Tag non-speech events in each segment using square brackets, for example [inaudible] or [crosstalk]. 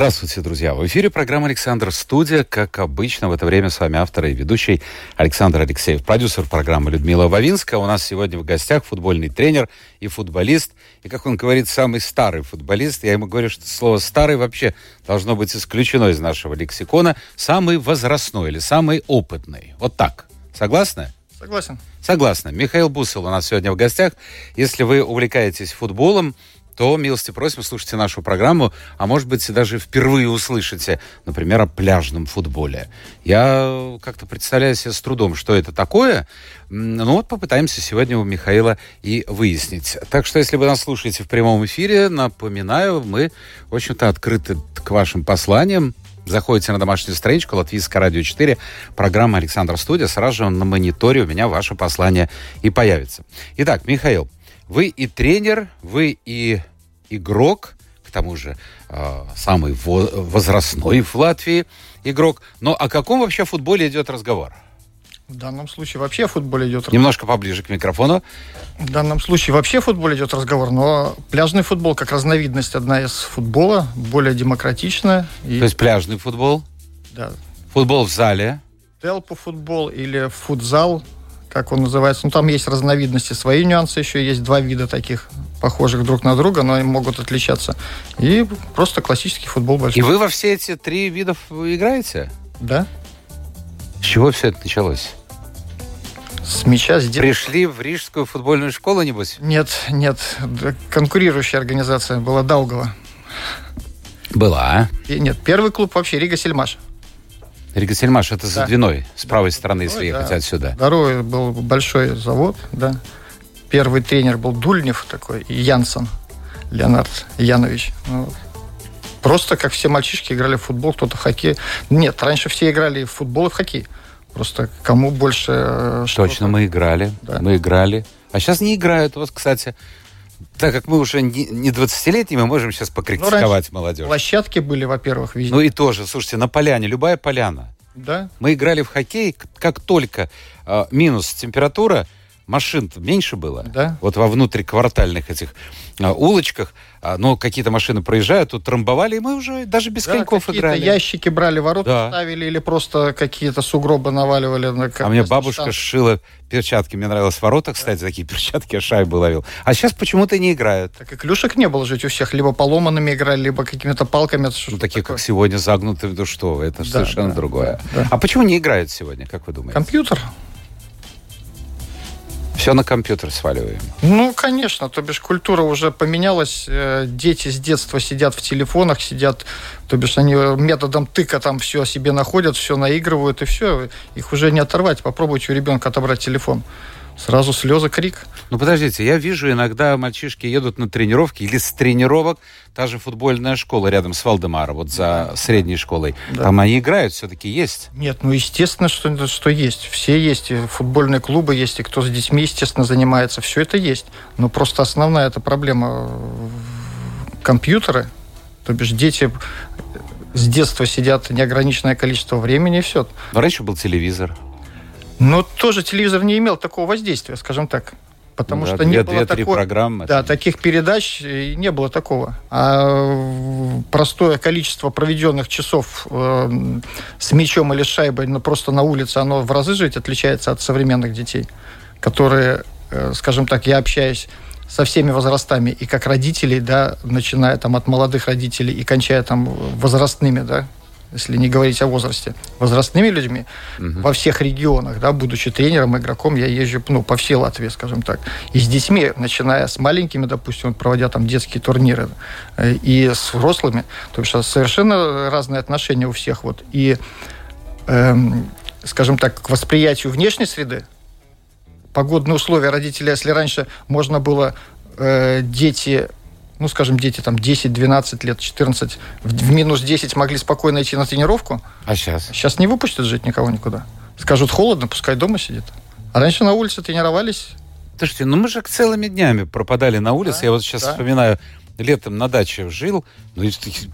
Здравствуйте, друзья. В эфире программа «Александр Студия». Как обычно, в это время с вами автор и ведущий Александр Алексеев. Продюсер программы Людмила Вавинская. У нас сегодня в гостях футбольный тренер и футболист. И, как он говорит, самый старый футболист. Я ему говорю, что слово «старый» вообще должно быть исключено из нашего лексикона. Самый возрастной или самый опытный. Вот так. Согласны? Согласен. Согласна. Михаил Бусел у нас сегодня в гостях. Если вы увлекаетесь футболом, то милости просим, слушайте нашу программу, а может быть, даже впервые услышите, например, о пляжном футболе. Я как-то представляю себе с трудом, что это такое. Ну вот попытаемся сегодня у Михаила и выяснить. Так что, если вы нас слушаете в прямом эфире, напоминаю, мы, в общем-то, открыты к вашим посланиям. Заходите на домашнюю страничку Латвийское радио 4, программа Александр Студия. Сразу же на мониторе у меня ваше послание и появится. Итак, Михаил, вы и тренер, вы и игрок, к тому же э, самый возрастной в Латвии игрок. Но о каком вообще футболе идет разговор? В данном случае вообще о футболе идет разговор. Немножко поближе к микрофону. В данном случае вообще о футболе идет разговор, но пляжный футбол как разновидность одна из футбола, более демократичная. И... То есть пляжный футбол? Да. Футбол в зале? Телпу футбол или футзал, как он называется. Ну, там есть разновидности, свои нюансы еще. Есть два вида таких похожих друг на друга, но они могут отличаться. И просто классический футбол большой. И вы во все эти три видов играете? Да. С чего все это началось? С мяча с. Пришли в Рижскую футбольную школу, небось? Нет, нет. Конкурирующая организация была Даугова. Была. И, нет, первый клуб вообще Рига Сельмаш. Рига Сельмаш, это за да. Двиной, с правой стороны, если ехать да. отсюда. Второй был большой завод, да. Первый тренер был Дульнев такой, Янсон, Леонард Янович. Ну, просто как все мальчишки играли в футбол, кто-то в хоккей. Нет, раньше все играли в футбол и в хоккей. Просто кому больше... Э, Точно, мы играли. Да. Мы играли. А сейчас не играют. Вот, кстати, так как мы уже не 20-летние, мы можем сейчас покритиковать ну, молодежь. Площадки были, во-первых, везде. Ну и тоже, слушайте, на поляне, любая поляна. Да. Мы играли в хоккей, как только э, минус температура, машин меньше было. Да. Вот во внутриквартальных этих а, улочках, а, но какие-то машины проезжают, тут трамбовали, и мы уже даже без да, коньков играли. ящики брали, ворота да. ставили или просто какие-то сугробы наваливали. На, а мне бабушка шанс. сшила перчатки. Мне нравилось ворота, кстати, да. такие перчатки, я шайбу ловил. А сейчас почему-то не играют. Так и клюшек не было жить у всех. Либо поломанными играли, либо какими-то палками. Ну, такие, такое? как сегодня, загнутые, ну что, это да, совершенно да, другое. Да, да. А почему не играют сегодня, как вы думаете? Компьютер. Все на компьютер сваливаем. Ну, конечно, то бишь культура уже поменялась. Э, дети с детства сидят в телефонах, сидят, то бишь они методом тыка там все себе находят, все наигрывают, и все. Их уже не оторвать. Попробуйте у ребенка отобрать телефон. Сразу слезы, крик. Ну, подождите, я вижу, иногда мальчишки едут на тренировки или с тренировок, та же футбольная школа рядом с Валдемаром, вот за средней школой. Да. Там они играют, все-таки есть? Нет, ну, естественно, что, что есть. Все есть, и футбольные клубы есть, и кто с детьми, естественно, занимается. Все это есть. Но просто основная эта проблема компьютеры, то бишь дети с детства сидят неограниченное количество времени, и все. Но раньше был телевизор. Но тоже телевизор не имел такого воздействия, скажем так. Потому да, что не было такой, программы. Да, таких передач не было такого. А простое количество проведенных часов э, с мячом или шайбой ну, просто на улице, оно в разы жить отличается от современных детей, которые, э, скажем так, я общаюсь со всеми возрастами, и как родителей, да, начиная там от молодых родителей и кончая там возрастными, да, если не говорить о возрасте, возрастными людьми угу. во всех регионах, да, будучи тренером, игроком, я езжу ну, по всей Латвии, скажем так. И с детьми, начиная с маленькими, допустим, проводя там детские турниры, э, и с взрослыми, то есть совершенно разные отношения у всех. Вот. И, эм, скажем так, к восприятию внешней среды, погодные условия родителей, если раньше можно было э, дети ну, скажем, дети там 10, 12 лет, 14, в минус 10 могли спокойно идти на тренировку. А сейчас? Сейчас не выпустят жить никого никуда. Скажут, холодно, пускай дома сидит. А раньше на улице тренировались, Слушайте, ну мы же целыми днями пропадали на улице. Да, Я вот сейчас да. вспоминаю, летом на даче жил, ну,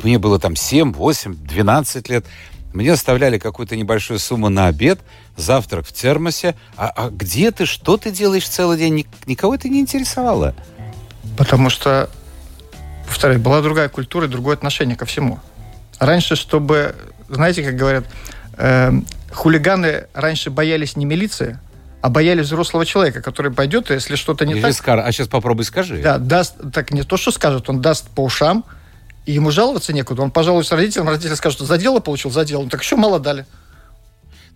мне было там 7, 8, 12 лет. Мне оставляли какую-то небольшую сумму на обед, завтрак в термосе. А, а где ты, что ты делаешь целый день? Ник- Никого это не интересовало. Потому что, повторяю, была другая культура другое отношение ко всему. Раньше, чтобы, знаете, как говорят, э, хулиганы раньше боялись не милиции, а боялись взрослого человека, который пойдет, если что-то не Или так, скар- А сейчас попробуй скажи. да, даст, так не то, что скажет, он даст по ушам, и ему жаловаться некуда. Он пожалуется родителям, родители скажут, что за дело получил, за дело. Ну, так еще мало дали.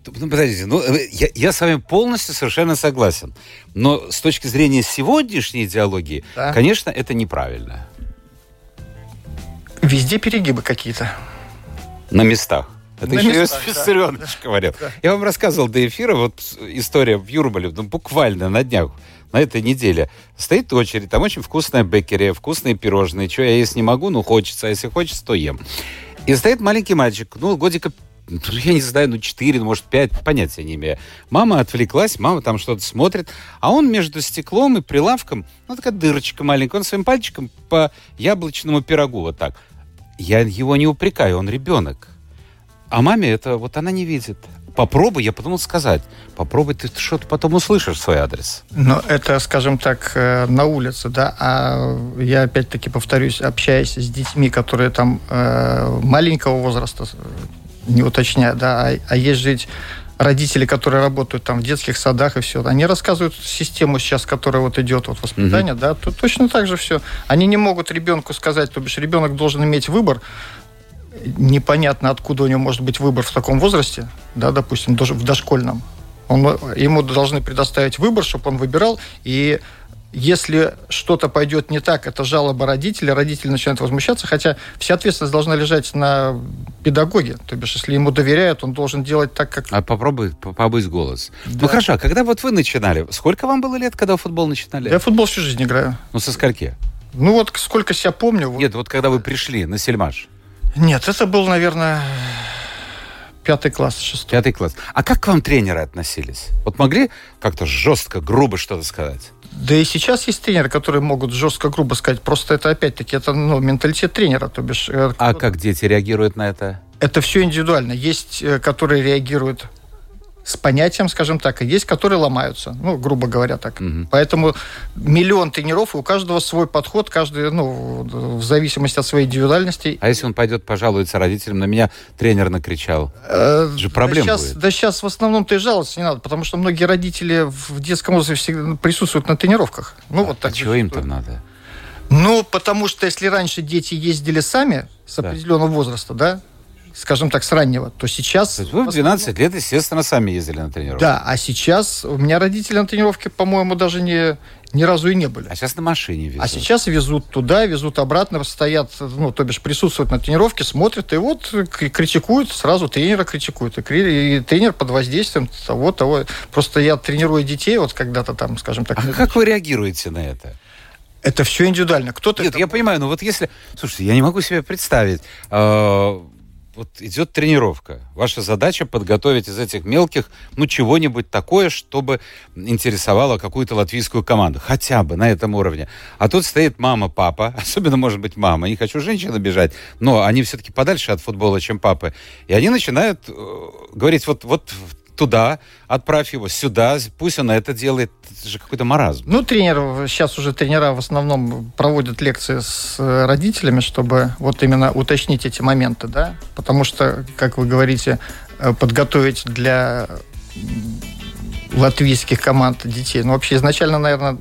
Ну, подождите, ну, э, я, я с вами полностью совершенно согласен. Но с точки зрения сегодняшней идеологии, Да. конечно, это неправильно. Везде перегибы какие-то. На местах. Это На еще местах, Иосиф [laughs] да. Виссарионович говорил. Я вам рассказывал до эфира, вот история в Юрмале, ну, буквально на днях, на этой неделе. Стоит очередь, там очень вкусная бекерия, вкусные пирожные. Что я есть не могу, ну, хочется. А если хочется, то ем. И стоит маленький мальчик, ну, годика ну, я не знаю, ну, 4, ну, может, 5, понятия не имею. Мама отвлеклась, мама там что-то смотрит, а он между стеклом и прилавком, ну, такая дырочка маленькая, он своим пальчиком по яблочному пирогу вот так. Я его не упрекаю, он ребенок. А маме это вот она не видит. Попробуй, я подумал сказать. Попробуй, ты что-то потом услышишь свой адрес. Но это, скажем так, э, на улице, да. А я опять-таки повторюсь, общаясь с детьми, которые там э, маленького возраста, э, не уточняя, да, а, а есть ведь родители, которые работают там в детских садах и все, они рассказывают систему сейчас, которая вот идет, вот воспитание, да, то точно так же все. Они не могут ребенку сказать, то бишь ребенок должен иметь выбор, непонятно, откуда у него может быть выбор в таком возрасте, да, допустим, в дошкольном. Он, ему должны предоставить выбор, чтобы он выбирал, и если что-то пойдет не так, это жалоба родителей, родители начинают возмущаться, хотя вся ответственность должна лежать на педагоге. То бишь, если ему доверяют, он должен делать так, как... А попробуй по- побыть голос. Ну Да. хорошо, а когда вот вы начинали, сколько вам было лет, когда в футбол начинали? Я в футбол всю жизнь играю. Ну со скольки? Ну вот сколько себя помню... Нет, вот когда вы пришли на Сельмаш, Нет, это был, наверное, пятый класс, шестой. пятый класс. А как к вам тренеры относились? Вот могли как-то жестко, грубо что-то сказать? Да и сейчас есть тренеры, которые могут жестко, грубо сказать. Просто это, опять-таки, это ну, менталитет тренера. То бишь, э, А как дети реагируют на это? Это все индивидуально. Есть, э, которые реагируют с понятием, скажем так, и есть, которые ломаются, ну, грубо говоря так. Мгм. Поэтому миллион тренеров, и у каждого свой подход, каждый, ну, в зависимости от своей индивидуальности. А если он пойдет пожалуется родителям, на меня тренер накричал? Э, же проблем да сейчас, будет. Да сейчас в основном-то и жаловаться не надо, потому что многие родители в детском возрасте всегда присутствуют на тренировках. Ну, вот а так чего им зачастую. там надо? Ну, потому что если раньше дети ездили сами с Да. определенного возраста, да, скажем так, с раннего, то сейчас... То есть вы в 12 лет, естественно, сами ездили на тренировку. Да, а сейчас у меня родители на тренировке, по-моему, даже не, ни разу и не были. А сейчас на машине везут. А сейчас везут туда, везут обратно, стоят, ну, то бишь присутствуют на тренировке, смотрят, и вот критикуют, сразу тренера критикуют. И, и тренер под воздействием того, того. Просто я тренирую детей, вот когда-то там, скажем так. А как вы реагируете на это? Это все индивидуально. Кто-то... Нет, это- я понимаю, но вот если... Слушайте, я не могу себе представить. э, вот идет тренировка. Ваша задача подготовить из этих мелких, ну, чего-нибудь такое, чтобы интересовало какую-то латвийскую команду. Хотя бы на этом уровне. А тут стоит мама, папа, [laughs] особенно, может быть, мама. Не хочу женщин обижать, но они все-таки подальше от футбола, чем папы. И они начинают э, говорить, вот, вот туда, отправь его сюда, пусть он это делает. Это же какой-то маразм. Ну, тренер, сейчас уже тренера в основном проводят лекции с э, родителями, чтобы вот именно уточнить эти моменты, да, потому что, как вы говорите, э, подготовить для латвийских команд детей, ну, вообще изначально, наверное,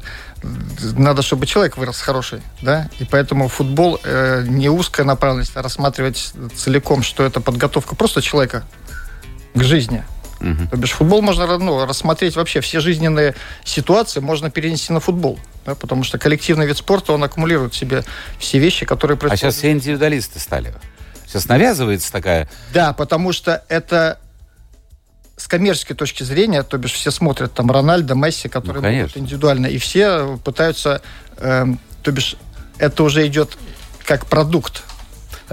надо, чтобы человек вырос хороший, да, и поэтому футбол э, не узкая направленность, а рассматривать целиком, что это подготовка просто человека к жизни, Мгм. то бишь футбол можно ну, рассмотреть вообще все жизненные ситуации можно перенести на футбол. Да, потому что коллективный вид спорта, он аккумулирует в себе все вещи, которые А происходят. сейчас все индивидуалисты стали. Сейчас навязывается такая... Да, потому что это с коммерческой точки зрения, то бишь все смотрят там Рональдо, Месси, которые Ну, конечно. индивидуально, и все пытаются, эм, то бишь это уже идет как продукт.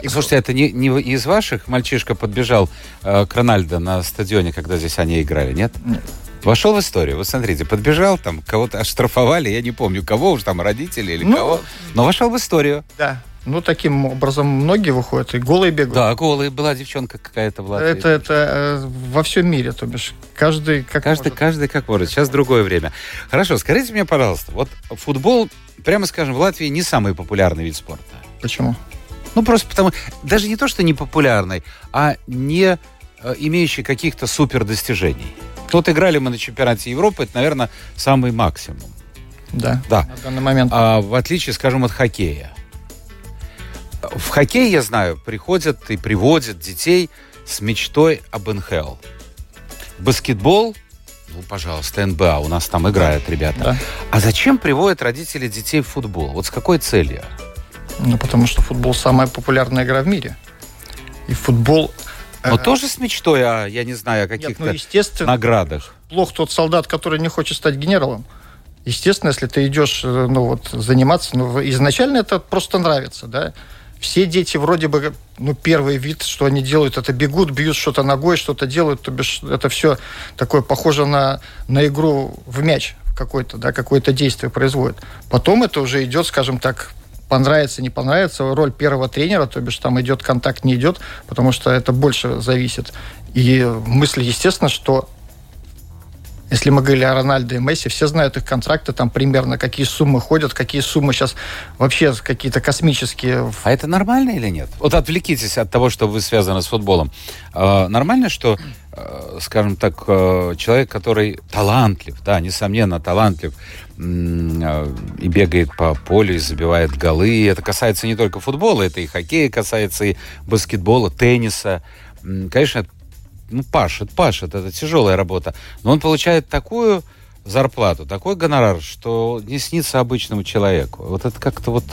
И Слушайте, это не, не из ваших мальчишка подбежал э, к Рональдо на стадионе, когда здесь они играли, нет? Нет. Вошел в историю. Вот смотрите, подбежал, там кого-то оштрафовали, я не помню, кого уж там, родители или Ну, кого. Но вошел в историю. Да. Ну, таким образом многие выходят и голые бегают. Да, голый. Была девчонка какая-то в Латвии. Это, это э, во всем мире, то бишь каждый как Каждый, может. каждый как может. Сейчас другое время. Хорошо, скажите мне, пожалуйста, вот футбол, прямо скажем, в Латвии не самый популярный вид спорта. Почему? Ну, просто потому... Даже не то, что не популярный, а не э, имеющий каких-то супер достижений. Вот играли мы на чемпионате Европы, это, наверное, самый максимум. Да. Да. На данный момент. А в отличие, скажем, от хоккея. В хоккей, я знаю, приходят и приводят детей с мечтой об НХЛ. Баскетбол, ну, пожалуйста, НБА, у нас там играют ребята. Да. А зачем приводят родители детей в футбол? Вот с какой целью? Ну, потому что футбол самая популярная игра в мире. И футбол... Но э, тоже с мечтой, о, я не знаю, о Нет, каких-то ну, естественно, наградах. плох тот солдат, который не хочет стать генералом. Естественно, если ты идешь, э, ну, вот, заниматься, ну, изначально это просто нравится, да. Все дети вроде бы, ну, первый вид, что они делают, это бегут, бьют что-то ногой, что-то делают, то бишь это все такое похоже на, на игру в мяч какой-то, да, какое-то действие производит. Потом это уже идет, скажем так, понравится, не понравится, роль первого тренера, то бишь там идет контакт, не идет, потому что это больше зависит. И мысль, естественно, что если мы говорили о Рональде и Месси, все знают их контракты, там примерно какие суммы ходят, какие суммы сейчас вообще какие-то космические. А это нормально или нет? Вот отвлекитесь от того, что вы связаны с футболом. Э, нормально, что, э, скажем так, э, человек, который талантлив, да, несомненно, талантлив, и бегает по полю, и забивает голы. И это касается не только футбола, это и хоккея касается, и баскетбола, тенниса. Конечно, ну, пашет, пашет, это тяжелая работа. Но он получает такую зарплату, такой гонорар, что не снится обычному человеку. Вот это как-то вот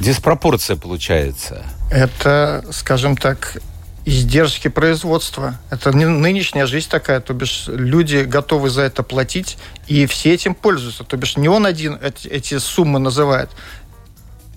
диспропорция получается. Это, скажем так, издержки производства. Это не- нынешняя жизнь такая, то бишь люди готовы за это платить, и все этим пользуются. То бишь не он один эти, суммы называет.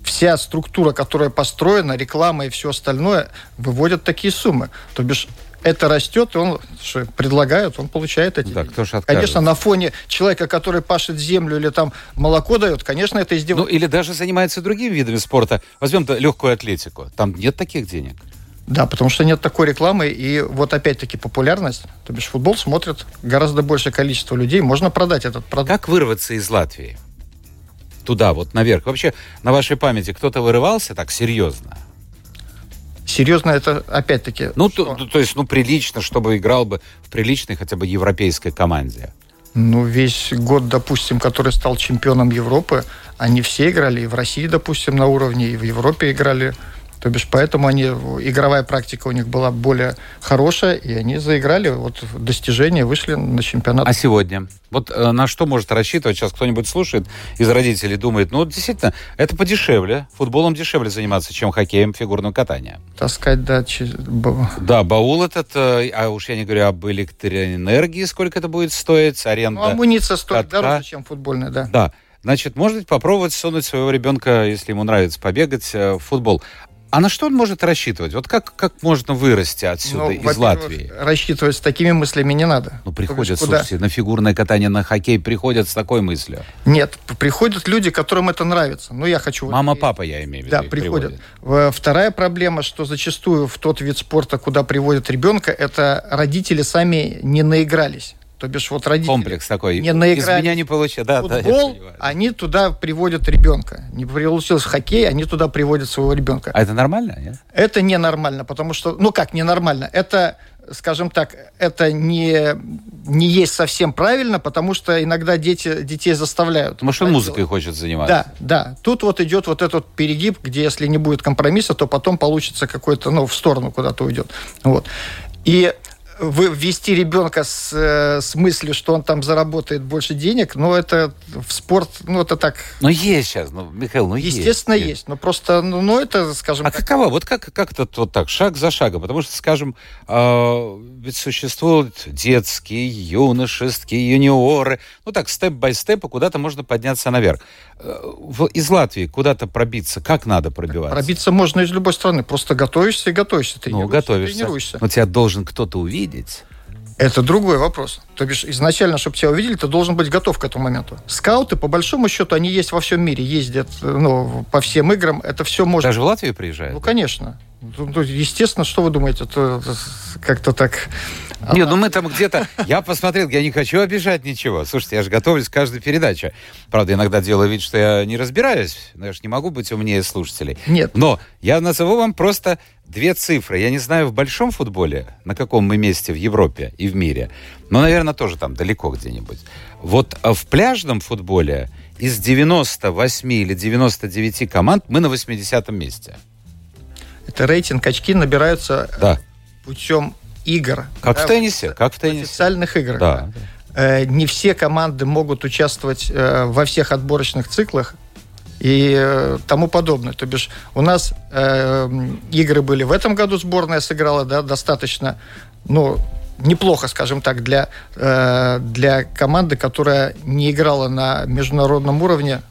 Вся структура, которая построена, реклама и все остальное, выводят такие суммы. То бишь это растет, и он что, предлагает, он получает эти Да, кто? Конечно, на фоне человека, который пашет землю или там молоко дает, конечно, это Ну, издевательство. или даже занимается другими видами спорта. Возьмем легкую атлетику. Там нет таких денег. Да, потому что нет такой рекламы, и вот опять-таки популярность, то бишь футбол смотрит гораздо большее количество людей, можно продать этот продукт. Как вырваться из Латвии? Туда, вот наверх. Вообще, на вашей памяти кто-то вырывался так серьезно? Серьезно, это опять-таки... Ну, что? то, то есть, ну, прилично, чтобы играл бы в приличной хотя бы европейской команде. Ну, весь год, допустим, который стал чемпионом Европы, они все играли, и в России, допустим, на уровне, и в Европе играли. То бишь, поэтому они, игровая практика у них была более хорошая, и они заиграли вот достижения, вышли на чемпионат. А сегодня? Вот э, на что может рассчитывать? Сейчас кто-нибудь слушает из родителей, думает, ну, действительно, это подешевле. Футболом дешевле заниматься, чем хоккеем, фигурным катанием. Таскать, да, че- Да, баул этот, э, а уж я не говорю об электроэнергии, сколько это будет стоить, аренда. Ну, амуниция стоит катка. дороже, чем футбольная, да. Да. Значит, может быть, попробовать сунуть своего ребенка, если ему нравится побегать, э, в футбол. А на что он может рассчитывать? Вот как, как можно вырасти отсюда, Ну, из Латвии? Рассчитывать с такими мыслями не надо. Ну, приходят, куда? слушайте, на фигурное катание, на хоккей приходят с такой мыслью. Нет, приходят люди, которым это нравится. Ну, я хочу... вот- Мама, папа, я имею в виду. Да, их приходят. приводят. Вторая проблема, что зачастую в тот вид спорта, куда приводят ребенка, это родители сами не наигрались. То бишь вот родители Комплекс такой. не Из наигрались меня не получится. Да, да, футбол, понимаю. они туда приводят ребенка. Не получился хоккей, они туда приводят своего ребенка. А это нормально, нет? Это ненормально, потому что, ну как ненормально, это, скажем так, это не, не есть совсем правильно, потому что иногда дети, детей заставляют. Может, это музыкой делать. хочет заниматься. Да, да. Тут вот идет вот этот перегиб, где если не будет компромисса, то потом получится какой-то, ну, в сторону куда-то уйдет. Вот. И ввести ребенка с, э, с мыслью, что он там заработает больше денег, ну, это в спорт, ну, это так, Ну, есть сейчас, ну, Михаил, ну, есть. естественно, есть. Но просто, ну, ну, это, скажем А так, каково? Вот как, как это вот так, шаг за шагом? Потому что, скажем, э, ведь существуют детские, юношеские, юниоры. Ну так, степ-бай-степу куда-то можно подняться наверх. Э, в- из Латвии куда-то пробиться, как надо пробиваться? пробиться можно из любой страны. Просто готовишься и готовишься. Ну, тренируешься, готовишься. Тренируешься. Но тебя должен кто-то увидеть. Это другой вопрос. То бишь, изначально, чтобы тебя увидели, ты должен быть готов к этому моменту. Скауты, по большому счету, они есть во всем мире, ездят ну, по всем играм. Это все можно... Даже в Латвию приезжают? Ну, конечно. Ну, естественно, что вы думаете, это как-то так... Нет, ну мы там где-то... Я посмотрел, я не хочу обижать ничего. Слушайте, я же готовлюсь к каждой передаче. Правда, иногда делаю вид, что я не разбираюсь. Но я же не могу быть умнее слушателей. Нет. Но я назову вам просто две цифры. Я не знаю, в большом футболе, на каком мы месте в Европе и в мире, но, наверное, тоже там далеко где-нибудь. Вот а в пляжном футболе из 98 или 99 команд мы на 80 месте. Это рейтинг очки набираются да. путем игр. Как да, в теннисе, как в теннисе. Официальных игр. Да. Э, не все команды могут участвовать э, во всех отборочных циклах и э, тому подобное. То бишь у нас э, игры были в этом году, сборная сыграла да, достаточно, ну, неплохо, скажем так, для, э, для команды, которая не играла на международном уровне.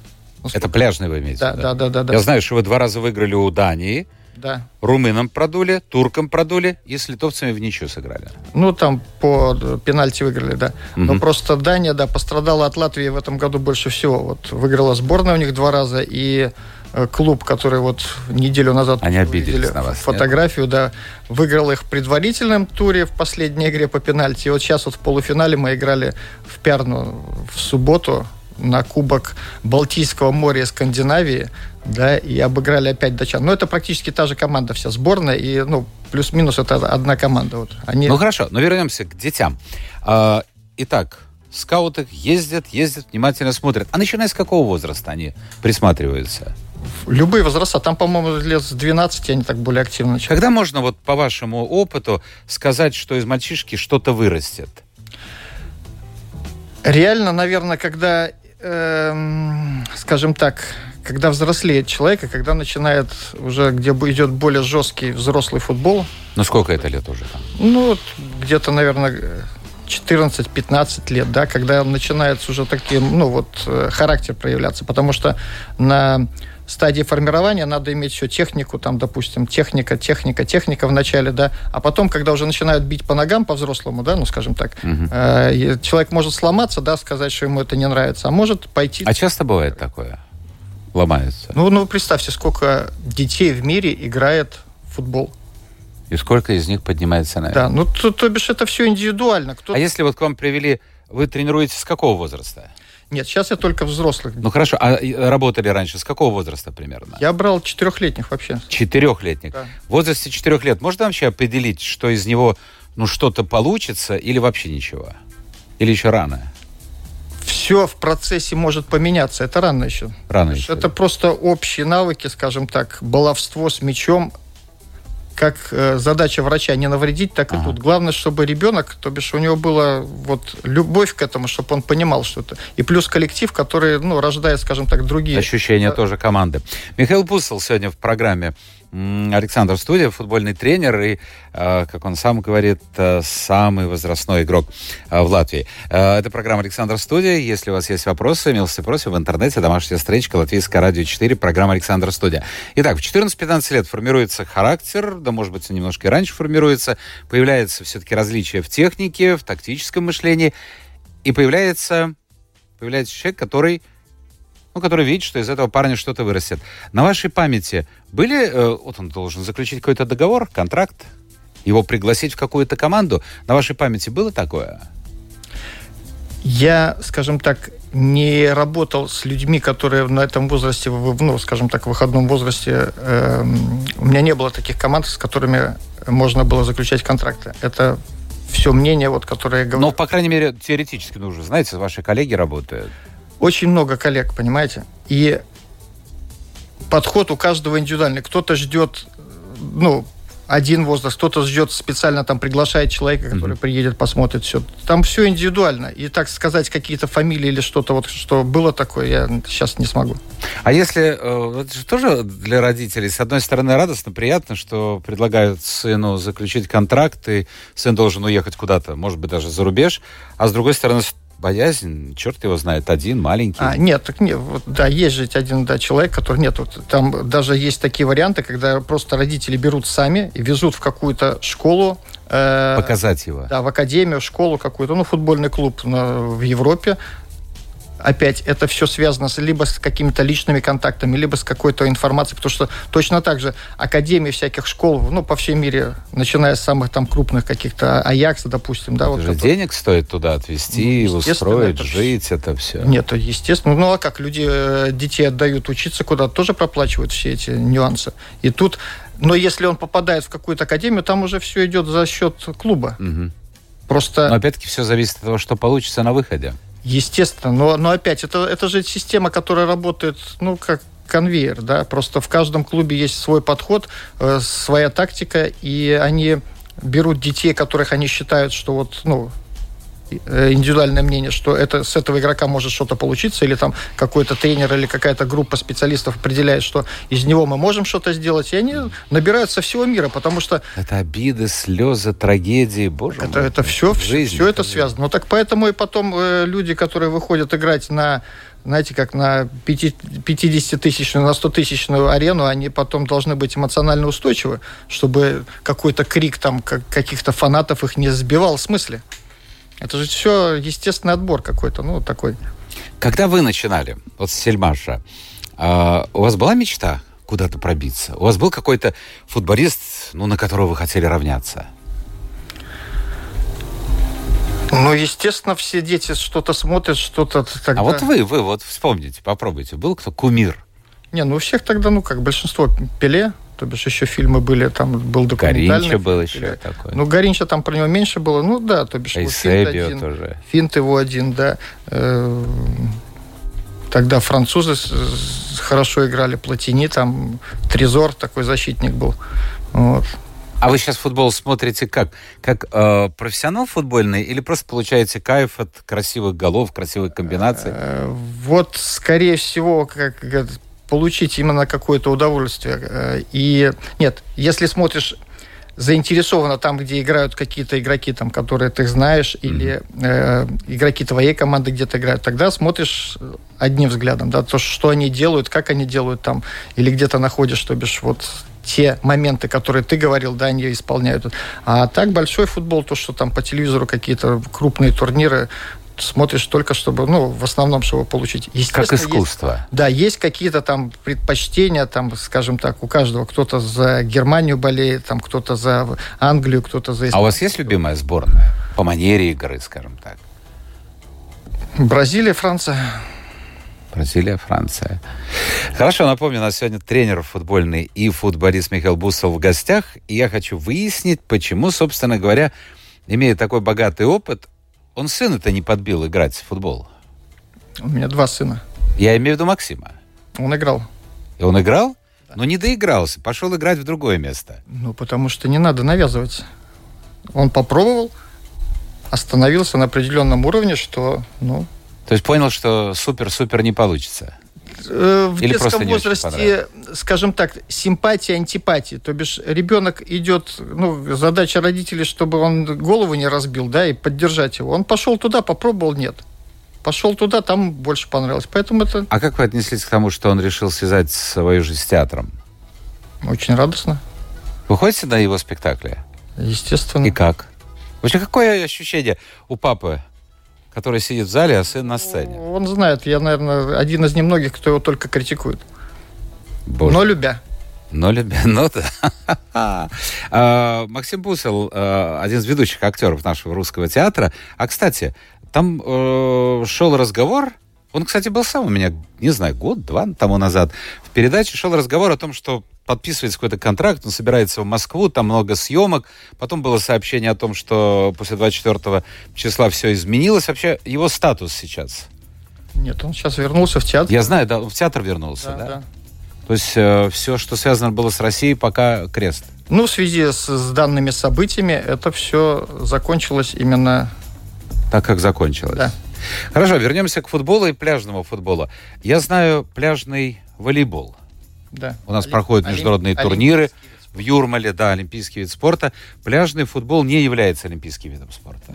Это пляжный вы имеете? Да, да, да, да, да. Я знаю, что вы два раза выиграли у Дании. Да. Румынам продули, туркам продули и с литовцами в ничью сыграли. Ну, там по пенальти выиграли, да. Угу. Но просто Дания, да, пострадала от Латвии в этом году больше всего. Вот выиграла сборная у них два раза, и э, клуб, который вот неделю назад Они обиделись на вас, фотографию, нет? да, выиграл их в предварительном туре в последней игре по пенальти. И вот сейчас вот в полуфинале мы играли в Пярну в субботу на Кубок Балтийского моря и Скандинавии, да, и обыграли опять датчан. Но это практически та же команда вся сборная, и, ну, плюс-минус это одна команда. Вот. Они... Ну, хорошо, но вернемся к детям. А, итак, скауты ездят, ездят, внимательно смотрят. А начиная с какого возраста они присматриваются? Любые возраста. Там, по-моему, лет с 12 они так более активно начинают. Когда можно, вот по вашему опыту, сказать, что из мальчишки что-то вырастет? Реально, наверное, когда Эм, скажем так, когда взрослеет человек, и когда начинает уже, где идет более жесткий взрослый футбол. Ну, сколько это лет уже там? Ну, где-то, наверное, 14-15 лет, да, когда начинается уже таким, ну, вот, э, характер проявляться. Потому что на стадии формирования надо иметь все технику, там, допустим, техника, техника, техника в начале, да, а потом, когда уже начинают бить по ногам по-взрослому, да, ну, скажем так, угу. э, человек может сломаться, да, сказать, что ему это не нравится, а может пойти... А часто бывает такое? Ломается? Ну, ну, представьте, сколько детей в мире играет в футбол. И сколько из них поднимается наверх? Да, ну, то, то бишь это все индивидуально. Кто... А если вот к вам привели, вы тренируетесь с какого возраста? Нет, сейчас я только взрослых. Ну хорошо, а работали раньше с какого возраста примерно? Я брал четырехлетних вообще. Четырехлетних. Да. В возрасте четырех лет можно вообще определить, что из него ну что-то получится или вообще ничего? Или еще рано? Все в процессе может поменяться. Это рано еще. Рано еще. Это просто общие навыки, скажем так, баловство с мячом, как э, задача врача не навредить, так ага. и тут. Главное, чтобы ребенок, то бишь у него была вот любовь к этому, чтобы он понимал что-то. И плюс коллектив, который, ну, рождает, скажем так, другие. Ощущения да. тоже команды. Михаил Пусел сегодня в программе Александр Студия, футбольный тренер и, э, как он сам говорит, э, самый возрастной игрок э, в Латвии. Это программа Александр Студия. Если у вас есть вопросы, милости просим в интернете, домашняя страничка Латвийское радио 4, программа Александр Студия. Итак, в 14-15 лет формируется характер, да, может быть, немножко и раньше формируется, появляется все-таки различия в технике, в тактическом мышлении, и появляется, появляется человек, который ну, который видит, что из этого парня что-то вырастет. На вашей памяти были, э, вот он должен заключить какой-то договор, контракт, его пригласить в какую-то команду. На вашей памяти было такое? Я, скажем так, не работал с людьми, которые на этом возрасте, ну, скажем так, в выходном возрасте. Э, у меня не было таких команд, с которыми можно было заключать контракты. Это все мнение, вот, которое я говорю. Но, по крайней мере, теоретически, ну, уже знаете, ваши коллеги работают очень много коллег, понимаете? И подход у каждого индивидуальный. Кто-то ждет, ну, один возраст, кто-то ждет специально там приглашает человека, который mm-hmm. приедет, посмотрит все. Там все индивидуально. И так сказать какие-то фамилии или что-то вот, что было такое, я сейчас не смогу. А если, э, это же тоже для родителей, с одной стороны, радостно, приятно, что предлагают сыну заключить контракт, и сын должен уехать куда-то, может быть, даже за рубеж, а с другой стороны, боязнь, черт его знает, один, маленький. А, нет, так нет, вот, да, есть же один да, человек, который нет, вот, там даже есть такие варианты, когда просто родители берут сами и везут в какую-то школу, э, Показать его. да, в академию, в школу какую-то, ну, футбольный клуб на- в Европе. Опять это все связано с, либо с какими-то личными контактами, либо с какой-то информацией, потому что точно так же академии всяких школ, ну, по всей мире, начиная с самых там крупных каких-то Аякса, допустим, да, Это вот же это- денег стоит туда отвезти, Ну, устроить, это жить, это все. Нет, естественно. Ну а как люди э, детей отдают учиться куда-то, тоже проплачивают все эти нюансы. И тут, но если он попадает в какую-то академию, там уже все идет за счет клуба. Мгм. Просто, Но опять-таки все зависит от того, что получится на выходе. Естественно, но, но опять, это, это же система, которая работает, ну, как конвейер, да, просто в каждом клубе есть свой подход, э, своя тактика, и они берут детей, которых они считают, что вот, ну, индивидуальное мнение, что это с этого игрока может что-то получиться, или там какой-то тренер или какая-то группа специалистов определяет, что из него мы можем что-то сделать, и они набирают со всего мира, потому что Это обиды, слезы, трагедии, боже это, мой. это все, Жизнь, все это связано. Ну так поэтому и потом э, люди, которые выходят играть на знаете, как на 50-тысячную, на 100-тысячную арену, они потом должны быть эмоционально устойчивы, чтобы какой-то крик там как- каких-то фанатов их не сбивал в смысле. Это же все естественный отбор какой-то, ну, такой. Когда вы начинали, вот с Сельмаша, а, у вас была мечта куда-то пробиться? У вас был какой-то футболист, ну, на которого вы хотели равняться? Ну, естественно, все дети что-то смотрят, что-то тогда... А вот вы, вы вот вспомните, попробуйте. Был кто кумир? Не, ну у всех тогда, ну как, большинство Пеле, то бишь еще фильмы были, там был документальный. Гаринча был еще такой. Ну, Гаринча там про него меньше было, ну да, то бишь вот финт один, тоже. финт его один, да. Э, Тогда французы хорошо играли, Платини, там Трезор такой защитник был. Вот. А вы сейчас футбол смотрите как? Как э, профессионал футбольный или просто получаете кайф от красивых голов, красивых комбинаций? Э, Вот, скорее всего, как получить именно какое-то удовольствие. Э, И нет, если смотришь заинтересованно там, где играют какие-то игроки, там, которые ты знаешь, или э, игроки твоей команды где-то играют, тогда смотришь одним взглядом, да, то, что они делают, как они делают там, или где-то находишь, то бишь вот те моменты, которые ты говорил, да, они исполняют. А так большой футбол, то, что там по телевизору какие-то крупные турниры, смотришь только, чтобы, ну, в основном, чтобы получить. Как Естественно, есть- искусство. да, есть какие-то там предпочтения, там, скажем так, у каждого. Кто-то за Германию болеет, там, кто-то за Англию, кто-то за А у Испанию. вас есть любимая сборная? По манере игры, скажем так. Бразилия, Франция. Бразилия, Франция. Хорошо, напомню, у нас сегодня тренер футбольный и футболист Михаил Бусов в гостях. И я хочу выяснить, почему, собственно говоря, имея такой богатый опыт, он сына-то не подбил играть в футбол. У меня два сына. Я имею в виду Максима. Он играл. И он играл, но не доигрался, пошел играть в другое место. Ну, потому что не надо навязывать. Он попробовал, остановился на определенном уровне, что, ну, То есть понял, что супер-супер не получится. Э, в Или детском возрасте, скажем так, симпатия, антипатия. То бишь ребенок идет, ну, задача родителей, чтобы он голову не разбил, да, и поддержать его. Он пошел туда, попробовал, нет. Пошел туда, там больше понравилось. Поэтому это А как вы отнеслись к тому, что он решил связать свою жизнь с театром? очень радостно, Вы ходите на его спектакли? естественно. И как? Вообще, какое ощущение у папы, который сидит в зале, а сын на сцене? Он знает, я, наверное, один из немногих, кто его только критикует. Боже. Но любя. Но любя, [laughs] ну да. А, Максим Бусел, э, один из ведущих актеров нашего русского театра. А, кстати, там э, шел разговор, он, кстати, был сам у меня, не знаю, год-два тому назад, в передаче шел разговор о том, что подписывается какой-то контракт, он собирается в Москву, там много съемок. Потом было сообщение о том, что после 24 числа все изменилось. Вообще, его статус сейчас. Нет, он сейчас вернулся в театр. Я знаю, да, он в театр вернулся, Да, да? да. То есть все, что связано было с Россией, пока крест. Ну, в связи с, с данными событиями это все закончилось именно... Так как закончилось. Да. Хорошо, вернемся к футболу и пляжному футболу. Я знаю пляжный волейбол. Да. У нас Олимп- проходят олимп- международные олимпийский турниры. В Юрмале, да, олимпийский вид спорта. Пляжный футбол не является олимпийским видом спорта.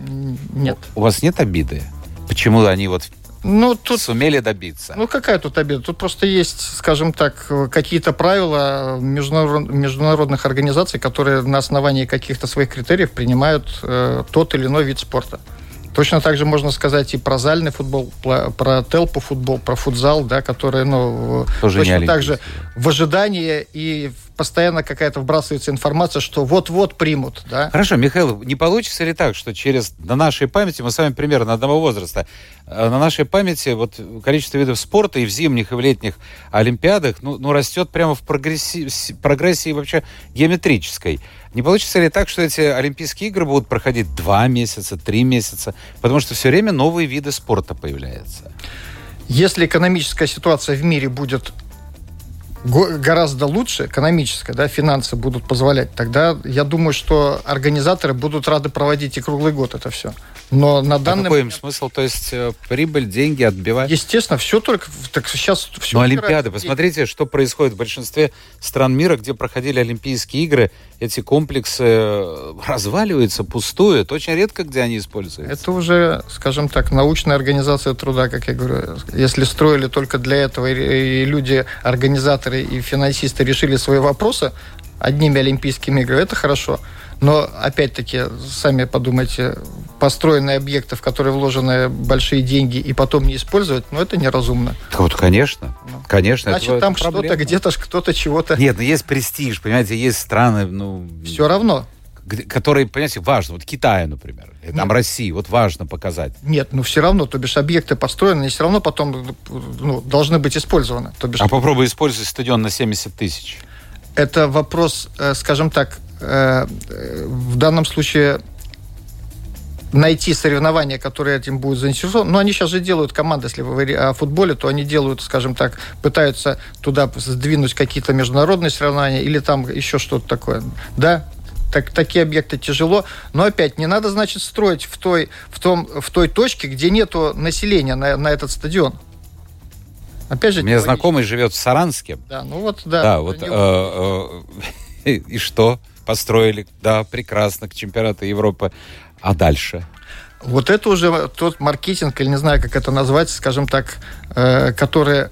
Нет. У вас нет обиды? Почему они вот ну, тут, сумели добиться? Ну, какая тут обида? Тут просто есть, скажем так, какие-то правила международ, международных организаций, которые на основании каких-то своих критериев принимают э, тот или иной вид спорта. Точно так же можно сказать и про зальный футбол, про телпу футбол, про футзал, да, которые, ну, Тоже точно так же в ожидании и постоянно какая-то вбрасывается информация, что вот-вот примут, да. Хорошо, Михаил, не получится ли так, что через на нашей памяти, мы с вами примерно одного возраста, э, на нашей памяти вот количество видов спорта и в зимних, и в летних Олимпиадах, ну, ну растет прямо в прогрессии, прогрессии вообще геометрической. Не получится ли так, что эти Олимпийские игры будут проходить два месяца, три месяца, потому что все время новые виды спорта появляются? Если экономическая ситуация в мире будет гораздо лучше, экономическая, да, финансы будут позволять, тогда я думаю, что организаторы будут рады проводить и круглый год это все. Но на данный а какой момент... им смысл? То есть э, прибыль, деньги отбивать? Естественно, все только... Так сейчас все Но Олимпиады, посмотрите, что происходит в большинстве стран мира, где проходили Олимпийские игры. Эти комплексы э, разваливаются, пустуют. Очень редко, где они используются. Это уже, скажем так, научная организация труда, как я говорю. Если строили только для этого, и люди, организаторы и финансисты решили свои вопросы одними Олимпийскими играми, это хорошо. Но, опять-таки, сами подумайте, построенные объекты, в которые вложены большие деньги, и потом не использовать, ну, это неразумно. Вот, конечно. Ну, конечно. Значит, там что-то, где-то кто-то чего-то... Нет, ну, есть престиж, понимаете, есть страны, ну... Все равно которые, понимаете, важно. Вот Китаю, например, и там Нет. России, вот важно показать. Нет, ну все равно, то бишь объекты построены, и все равно потом ну, должны быть использованы. То бишь... А попробуй использовать стадион на 70 тысяч. Это вопрос, э, скажем так, э, в данном случае найти соревнования, которые этим будут заинтересованы. Но они сейчас же делают команды, если вы о футболе, то они делают, скажем так, пытаются туда сдвинуть какие-то международные соревнования или там еще что-то такое. Да, так, такие объекты тяжело. Но опять, не надо, значит, строить в той, в том, в той точке, где нету населения на, на этот стадион. Опять же, У меня знакомый живет в Саранске. Да, ну вот, да. Да, вот. Э, э, [laughs] и что? Построили, да, прекрасно, к чемпионату Европы. А дальше? Вот это уже тот маркетинг, или не знаю, как это назвать, скажем так, э, который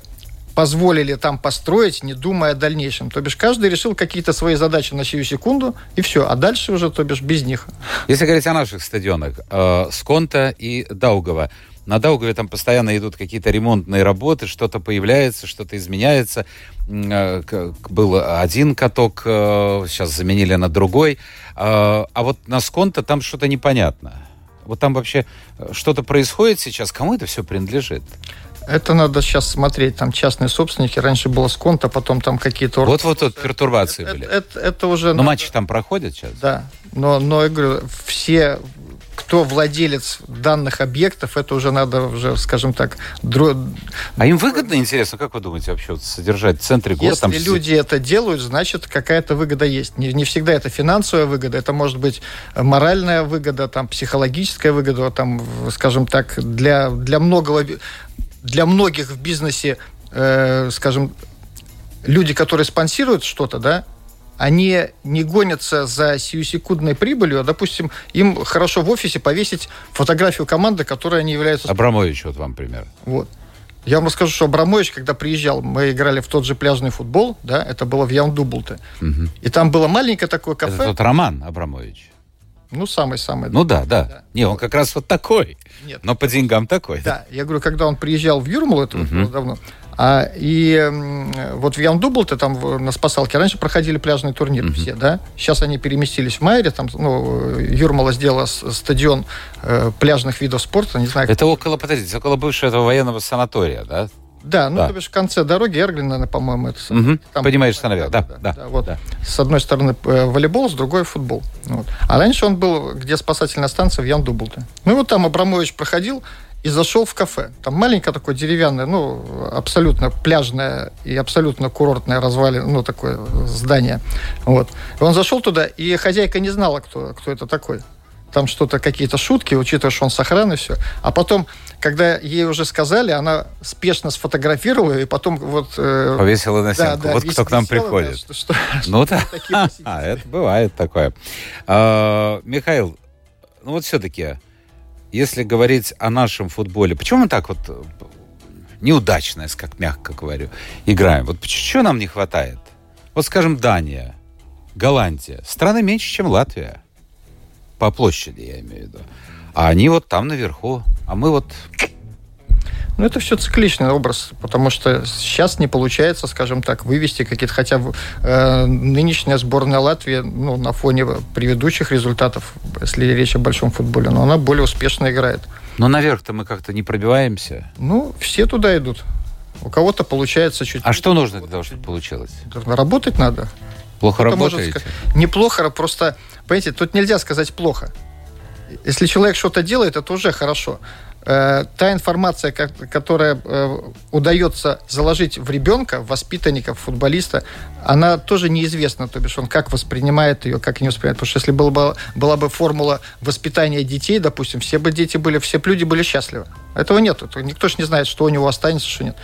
позволили там построить, не думая о дальнейшем. То бишь каждый решил какие-то свои задачи на сию секунду, и все. А дальше уже, то бишь, без них. Если говорить о наших стадионах, э, Сконта и Даугова, на Даугаве там постоянно идут какие-то ремонтные работы, что-то появляется, что-то изменяется. Э, был один каток, э, сейчас заменили на другой. Э, а вот на Сконта там что-то непонятно. Вот там вообще что-то происходит сейчас, кому это все принадлежит? Это надо сейчас смотреть. Там частные собственники. Раньше было Сконта, потом там какие-то... Вот-вот вот пертурбации это, были. Это, это, это уже... Но надо... матчи там проходят сейчас? Да. Но, но я говорю, все кто владелец данных объектов, это уже надо уже, скажем так, дро... А им выгодно, интересно, как вы думаете, вообще вот содержать в центре города? Если там... люди это делают, значит, какая-то выгода есть. Не, не всегда это финансовая выгода, это может быть моральная выгода, там, психологическая выгода, там, скажем так, для, для многого для многих в бизнесе, э, скажем, люди, которые спонсируют что-то, да, они не гонятся за сиюсекундной прибылью, а, допустим, им хорошо в офисе повесить фотографию команды, которой они являются... Абрамович, вот вам пример. Вот. Я вам расскажу, что Абрамович, когда приезжал, мы играли в тот же пляжный футбол, да, это было в Яндублте. Угу. И там было маленькое такое кафе. Это тот Роман Абрамович. Ну, самый-самый. Ну да, да, да. Не, он как раз вот такой. Нет. Но по деньгам такой. Да, я говорю, когда он приезжал в Юрмалу, это угу. было давно, а, и вот в Яндублте, там на Спасалке, раньше проходили пляжные турниры угу. все, да? Сейчас они переместились в Майре, там, ну, Юрмала сделала стадион э, пляжных видов спорта, не знаю. Это около, подождите, около бывшего военного санатория, да? Да, ну, да. то бишь в конце дороги Эрглина, по-моему, это... Угу. Там, Понимаешь, наверное, да, да, да, да, вот. Да. С одной стороны э, волейбол, с другой футбол. Вот. А раньше он был, где спасательная станция в Яндублте. Ну и вот там Абрамович проходил и зашел в кафе. Там маленькое такое деревянное, ну, абсолютно пляжное и абсолютно курортное развалин, ну, такое здание. Вот. И он зашел туда, и хозяйка не знала, кто, кто это такой там что-то, какие-то шутки, учитывая, что он с охраной, все. А потом, когда ей уже сказали, она спешно сфотографировала, и потом вот... Э, Повесила на стенку. Да, да, вот кто к нам приходит. Да, что, что, ну, [laughs] да. [laughs] А, это бывает такое. А, Михаил, ну вот все-таки, если говорить о нашем футболе, почему мы так вот э, неудачно, как мягко говорю, играем? Вот чего нам не хватает? Вот, скажем, Дания, Голландия. Страны меньше, чем Латвия. По площади, я имею в виду. А они вот там наверху. А мы вот ну, это все цикличный образ, потому что сейчас не получается, скажем так, вывести какие-то, хотя э, нынешняя сборная Латвии, ну, на фоне предыдущих результатов, если речь о большом футболе, но она более успешно играет. Но наверх-то мы как-то не пробиваемся. Ну, все туда идут. У кого-то получается чуть... А что нужно для того, чтобы получилось? Работать надо. Плохо работаете? Сказать, неплохо, просто, понимаете, тут нельзя сказать плохо. Если человек что-то делает, это уже хорошо. Э, та информация, которая э, удается заложить в ребенка, в воспитанника, в футболиста, она тоже неизвестна, то бишь он как воспринимает ее, как не воспринимает. Потому что если была бы, была бы формула воспитания детей, допустим, все бы дети были, все люди были счастливы. Этого нет. Никто же не знает, что у него останется, что нет.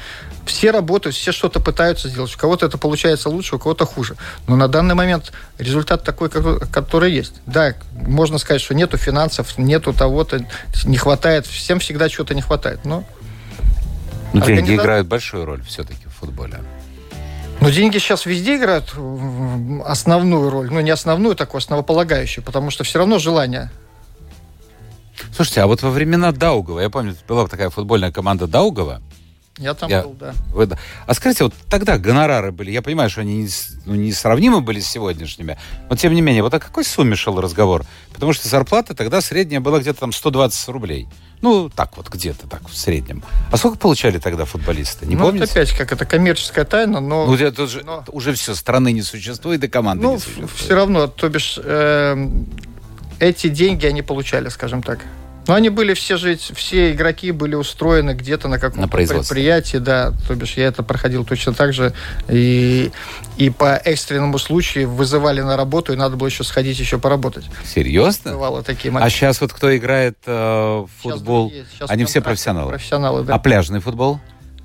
Все работают, все что-то пытаются сделать. У кого-то это получается лучше, у кого-то хуже. Но на данный момент результат такой, который есть. Да, можно сказать, что нету финансов, нету того-то, не хватает, всем всегда чего-то не хватает. Но но деньги играют большую роль все-таки в футболе. Ну, деньги сейчас везде играют основную роль. Ну, не основную, такую основополагающую, потому что все равно желание Слушайте, а вот во времена Даугова, я помню, была такая футбольная команда Даугова. Я там я, был, да. Вы, а скажите, вот тогда гонорары были, я понимаю, что они ну, несравнимы были с сегодняшними, но тем не менее, вот о какой сумме шел разговор? Потому что зарплата тогда средняя была где-то там 120 рублей. Ну, так вот, где-то так, в среднем. А сколько получали тогда футболисты? Не ну, помните? это опять как это коммерческая тайна, но... Ну, это же, но... уже все, страны не существует, и команды ну, не существует. все равно, то бишь, э, эти деньги они получали, скажем так. Но они были все же, все игроки были устроены где-то на каком-то на предприятии, да, то бишь я это проходил точно так же, и, и по экстренному случаю вызывали на работу, и надо было еще сходить еще поработать. Серьезно? Бывало такие моменты. А сейчас вот кто играет э, в футбол, сейчас, сейчас они все профессионалы? Профессионалы, да. А пляжный футбол?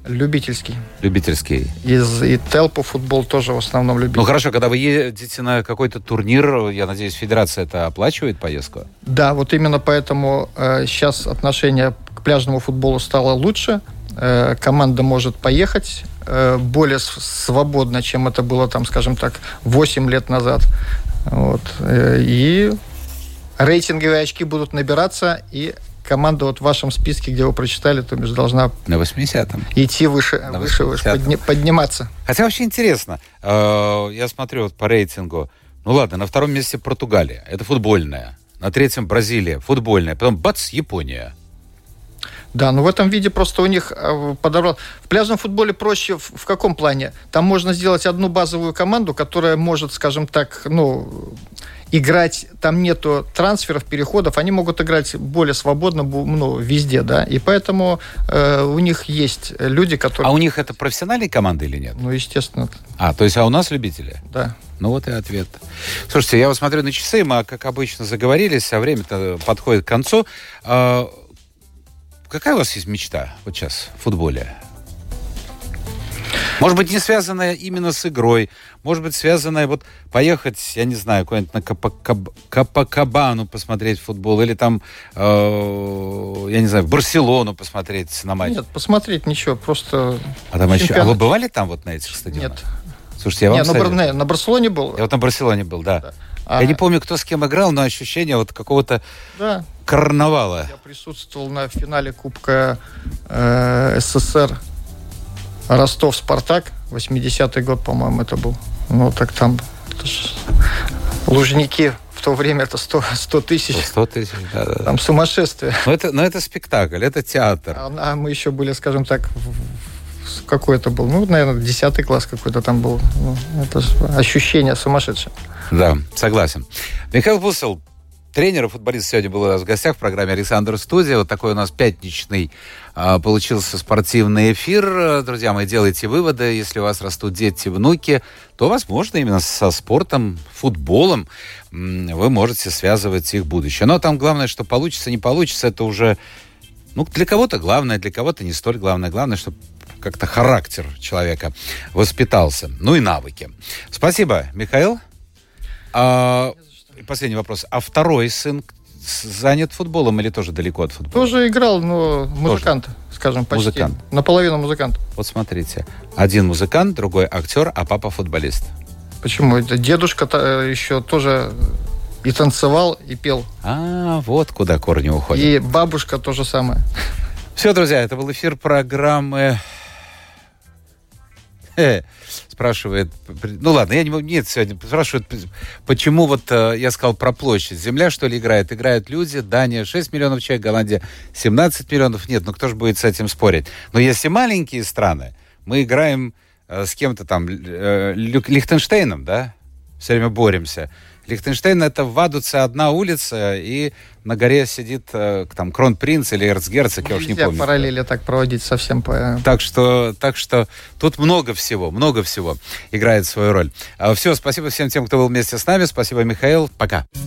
Любительский. Любительский. Из, и Телпу футбол тоже в основном любительский. Ну хорошо, когда вы едете на какой-то турнир, я надеюсь, федерация это оплачивает поездку? Да, вот именно поэтому э, сейчас отношение к пляжному футболу стало лучше. Э, команда может поехать э, более свободно, чем это было, там, скажем так, 8 лет назад. Вот. Э, и рейтинговые очки будут набираться, и команда вот в вашем списке, где вы прочитали, то бишь должна... На 80-м. Идти выше, На выше, выше подни, подниматься. Хотя вообще интересно. Э, я смотрю вот по рейтингу. Ну ладно, на втором месте Португалия. Это футбольная. На третьем Бразилия. Футбольная. Потом бац, Япония. Да, но в этом виде просто у них э, подобрал. В пляжном футболе проще в, в каком плане? Там можно сделать одну базовую команду, которая может, скажем так, ну, играть, там нету трансферов, переходов, они могут играть более свободно ну, везде, да, и поэтому э, у них есть люди, которые... А у них это профессиональные команды или нет? Ну, естественно. А, то есть, а у нас любители? Да. Ну вот и ответ. Слушайте, я вот смотрю на часы, мы, как обычно, заговорились, а время-то подходит к концу. А, какая у вас есть мечта вот сейчас в футболе? Может быть, не связанная именно с игрой, может быть, связанная вот поехать, я не знаю, куда-нибудь на Капакабану посмотреть футбол, или там, э, я не знаю, в Барселону посмотреть на матч. Нет, посмотреть ничего, просто... А, там еще... а вы бывали там вот на этих стадионах? Нет. Слушайте, я вам Нет, на, на, на Барселоне был. Я вот на Барселоне был, да. да. А... Я не помню, кто с кем играл, но ощущение вот какого-то да. карнавала. Я присутствовал на финале Кубка э, СССР Ростов-Спартак, 80-й год, по-моему, это был. Ну, так там Лужники в то время это 100, 100 тысяч. 100 тысяч, да, да. Там сумасшествие. Но это, но это спектакль, это театр. А, а мы еще были, скажем так, в, какой это был? Ну, наверное, 10 класс какой-то там был. Ну, это ощущение сумасшедшее. Да, согласен. Михаил Бусел, тренер и футболист сегодня был у нас в гостях в программе «Александр Студия». Вот такой у нас пятничный а, получился спортивный эфир. Друзья мои, делайте выводы. Если у вас растут дети, внуки, то, возможно, именно со спортом, футболом вы можете связывать их будущее. Но там главное, что получится, не получится, это уже ну, для кого-то главное, для кого-то не столь главное. Главное, чтобы как-то характер человека воспитался. Ну и навыки. Спасибо, Михаил. А, последний вопрос. А второй сын, занят футболом или тоже далеко от футбола? Тоже играл, но музыкант, тоже. скажем, почти. Музыкант. Наполовину музыкант. Вот смотрите. Один музыкант, другой актер, а папа футболист. Почему? Это дедушка э, еще тоже и танцевал, и пел. А, вот куда корни уходят. И бабушка то же самое. Все, друзья, это был эфир программы спрашивает, ну ладно, я не нет, сегодня спрашивают, почему вот э, я сказал про площадь. Земля, что ли, играет? Играют люди, Дания 6 миллионов человек, Голландия 17 миллионов. Нет, ну кто же будет с этим спорить? Но если маленькие страны, мы играем э, с кем-то там, э, Лихтенштейном, да, все время боремся. Лихтенштейн это в Вадуце одна улица, и на горе сидит э, там кронпринц или эрцгерцог, я уж не помню. параллели так проводить совсем по... Так что, так что тут много всего, много всего играет свою роль. А, Все, спасибо всем тем, кто был вместе с нами. Спасибо, Михаил. Пока.